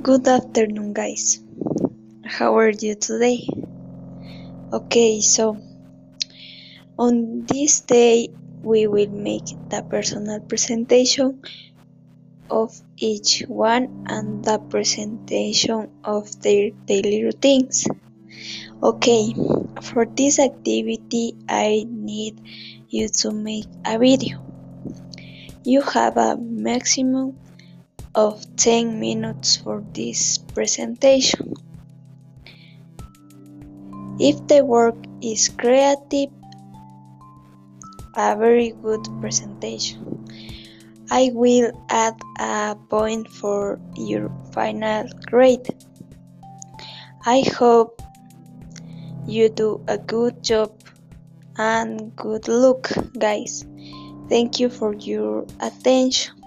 Good afternoon, guys. How are you today? Okay, so on this day we will make the personal presentation of each one and the presentation of their daily routines. Okay, for this activity I need you to make a video. You have a maximum of 10 minutes for this presentation. If the work is creative, a very good presentation. I will add a point for your final grade. I hope you do a good job and good luck, guys. Thank you for your attention.